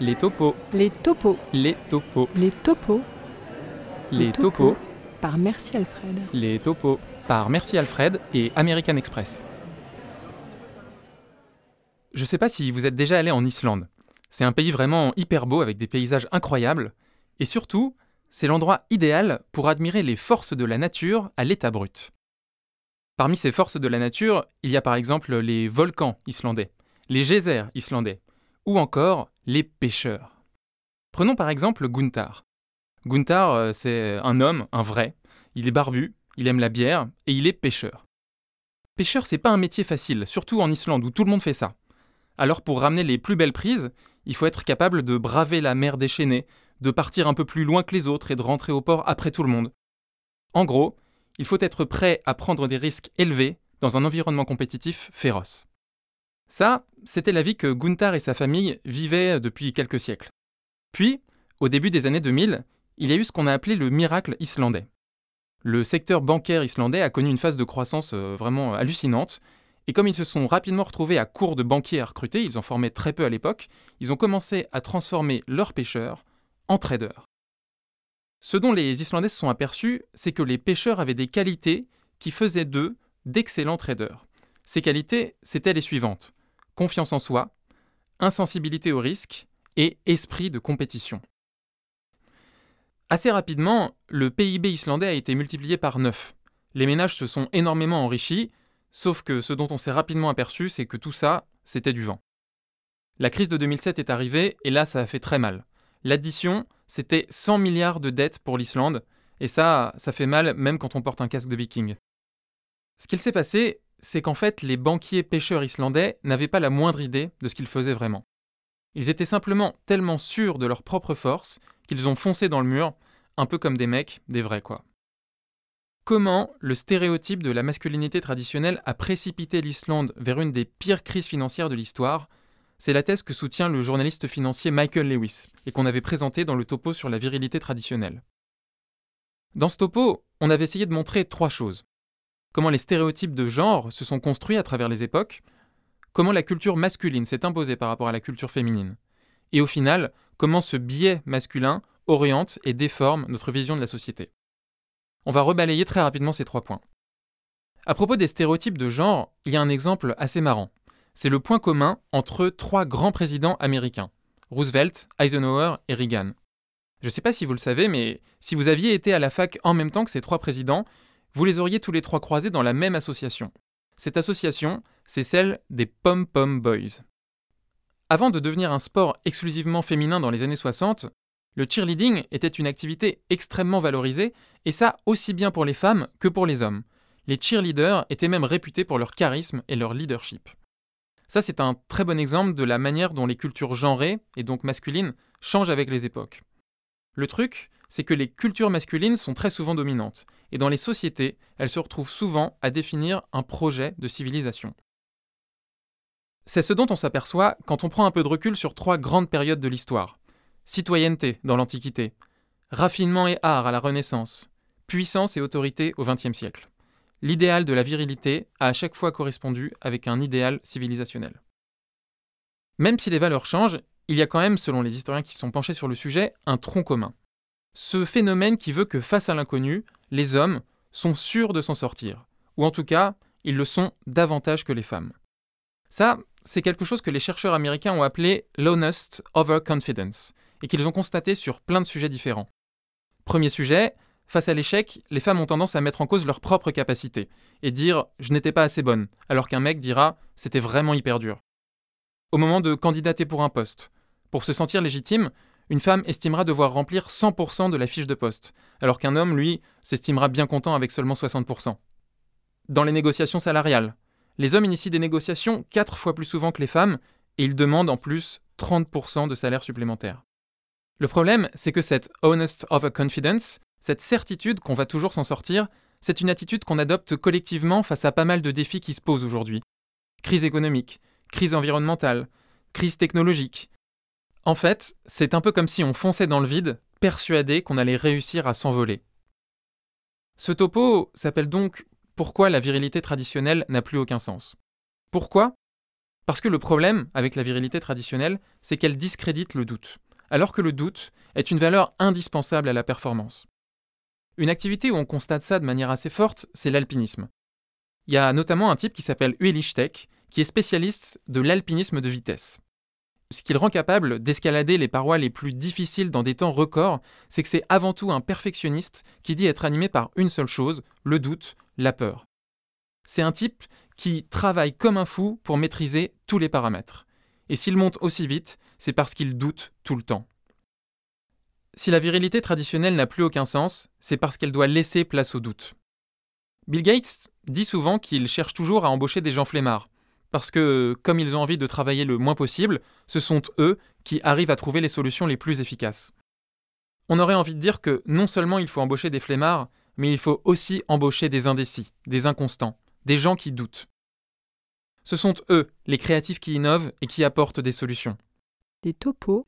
Les topos. Les topos. Les topos. Les topos. Les topos. Par Merci Alfred. Les topos. Par Merci Alfred et American Express. Je sais pas si vous êtes déjà allé en Islande. C'est un pays vraiment hyper beau avec des paysages incroyables. Et surtout, c'est l'endroit idéal pour admirer les forces de la nature à l'état brut. Parmi ces forces de la nature, il y a par exemple les volcans islandais, les geysers islandais, ou encore les pêcheurs. Prenons par exemple Gunther. Gunther, euh, c'est un homme, un vrai. Il est barbu, il aime la bière et il est pêcheur. Pêcheur, c'est pas un métier facile, surtout en Islande où tout le monde fait ça. Alors pour ramener les plus belles prises, il faut être capable de braver la mer déchaînée, de partir un peu plus loin que les autres et de rentrer au port après tout le monde. En gros, il faut être prêt à prendre des risques élevés dans un environnement compétitif féroce. Ça, c'était la vie que Gunther et sa famille vivaient depuis quelques siècles. Puis, au début des années 2000, il y a eu ce qu'on a appelé le miracle islandais. Le secteur bancaire islandais a connu une phase de croissance euh, vraiment hallucinante, et comme ils se sont rapidement retrouvés à court de banquiers à recruter, ils en formaient très peu à l'époque, ils ont commencé à transformer leurs pêcheurs en traders. Ce dont les Islandais se sont aperçus, c'est que les pêcheurs avaient des qualités qui faisaient d'eux d'excellents traders. Ces qualités, c'étaient les suivantes confiance en soi, insensibilité au risque et esprit de compétition. Assez rapidement, le PIB islandais a été multiplié par 9. Les ménages se sont énormément enrichis, sauf que ce dont on s'est rapidement aperçu, c'est que tout ça, c'était du vent. La crise de 2007 est arrivée, et là, ça a fait très mal. L'addition, c'était 100 milliards de dettes pour l'Islande, et ça, ça fait mal même quand on porte un casque de viking. Ce qu'il s'est passé, c'est qu'en fait, les banquiers pêcheurs islandais n'avaient pas la moindre idée de ce qu'ils faisaient vraiment. Ils étaient simplement tellement sûrs de leur propre force qu'ils ont foncé dans le mur, un peu comme des mecs, des vrais quoi. Comment le stéréotype de la masculinité traditionnelle a précipité l'Islande vers une des pires crises financières de l'histoire C'est la thèse que soutient le journaliste financier Michael Lewis et qu'on avait présenté dans le topo sur la virilité traditionnelle. Dans ce topo, on avait essayé de montrer trois choses comment les stéréotypes de genre se sont construits à travers les époques, comment la culture masculine s'est imposée par rapport à la culture féminine, et au final, comment ce biais masculin oriente et déforme notre vision de la société. On va rebalayer très rapidement ces trois points. À propos des stéréotypes de genre, il y a un exemple assez marrant. C'est le point commun entre trois grands présidents américains, Roosevelt, Eisenhower et Reagan. Je ne sais pas si vous le savez, mais si vous aviez été à la fac en même temps que ces trois présidents, vous les auriez tous les trois croisés dans la même association. Cette association, c'est celle des Pom Pom Boys. Avant de devenir un sport exclusivement féminin dans les années 60, le cheerleading était une activité extrêmement valorisée, et ça aussi bien pour les femmes que pour les hommes. Les cheerleaders étaient même réputés pour leur charisme et leur leadership. Ça, c'est un très bon exemple de la manière dont les cultures genrées, et donc masculines, changent avec les époques. Le truc, c'est que les cultures masculines sont très souvent dominantes, et dans les sociétés, elles se retrouvent souvent à définir un projet de civilisation. C'est ce dont on s'aperçoit quand on prend un peu de recul sur trois grandes périodes de l'histoire. Citoyenneté dans l'Antiquité, raffinement et art à la Renaissance, puissance et autorité au XXe siècle. L'idéal de la virilité a à chaque fois correspondu avec un idéal civilisationnel. Même si les valeurs changent, il y a quand même, selon les historiens qui sont penchés sur le sujet, un tronc commun. Ce phénomène qui veut que face à l'inconnu, les hommes sont sûrs de s'en sortir, ou en tout cas, ils le sont davantage que les femmes. Ça, c'est quelque chose que les chercheurs américains ont appelé l'honest overconfidence, et qu'ils ont constaté sur plein de sujets différents. Premier sujet, face à l'échec, les femmes ont tendance à mettre en cause leurs propres capacités, et dire je n'étais pas assez bonne, alors qu'un mec dira c'était vraiment hyper dur. Au moment de candidater pour un poste, pour se sentir légitime, une femme estimera devoir remplir 100% de la fiche de poste, alors qu'un homme, lui, s'estimera bien content avec seulement 60%. Dans les négociations salariales, les hommes initient des négociations 4 fois plus souvent que les femmes, et ils demandent en plus 30% de salaire supplémentaire. Le problème, c'est que cette honest overconfidence, cette certitude qu'on va toujours s'en sortir, c'est une attitude qu'on adopte collectivement face à pas mal de défis qui se posent aujourd'hui. Crise économique, crise environnementale, crise technologique, en fait, c'est un peu comme si on fonçait dans le vide, persuadé qu'on allait réussir à s'envoler. Ce topo s'appelle donc Pourquoi la virilité traditionnelle n'a plus aucun sens? Pourquoi? Parce que le problème avec la virilité traditionnelle, c'est qu'elle discrédite le doute, alors que le doute est une valeur indispensable à la performance. Une activité où on constate ça de manière assez forte, c'est l'alpinisme. Il y a notamment un type qui s'appelle Ueli Steck, qui est spécialiste de l'alpinisme de vitesse. Ce qui rend capable d'escalader les parois les plus difficiles dans des temps records, c'est que c'est avant tout un perfectionniste qui dit être animé par une seule chose, le doute, la peur. C'est un type qui travaille comme un fou pour maîtriser tous les paramètres. Et s'il monte aussi vite, c'est parce qu'il doute tout le temps. Si la virilité traditionnelle n'a plus aucun sens, c'est parce qu'elle doit laisser place au doute. Bill Gates dit souvent qu'il cherche toujours à embaucher des gens flemmards, parce que, comme ils ont envie de travailler le moins possible, ce sont eux qui arrivent à trouver les solutions les plus efficaces. On aurait envie de dire que non seulement il faut embaucher des flemmards, mais il faut aussi embaucher des indécis, des inconstants, des gens qui doutent. Ce sont eux, les créatifs qui innovent et qui apportent des solutions. Des topos.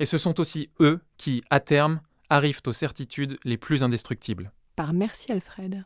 Et ce sont aussi eux qui, à terme, arrivent aux certitudes les plus indestructibles. Par Merci Alfred.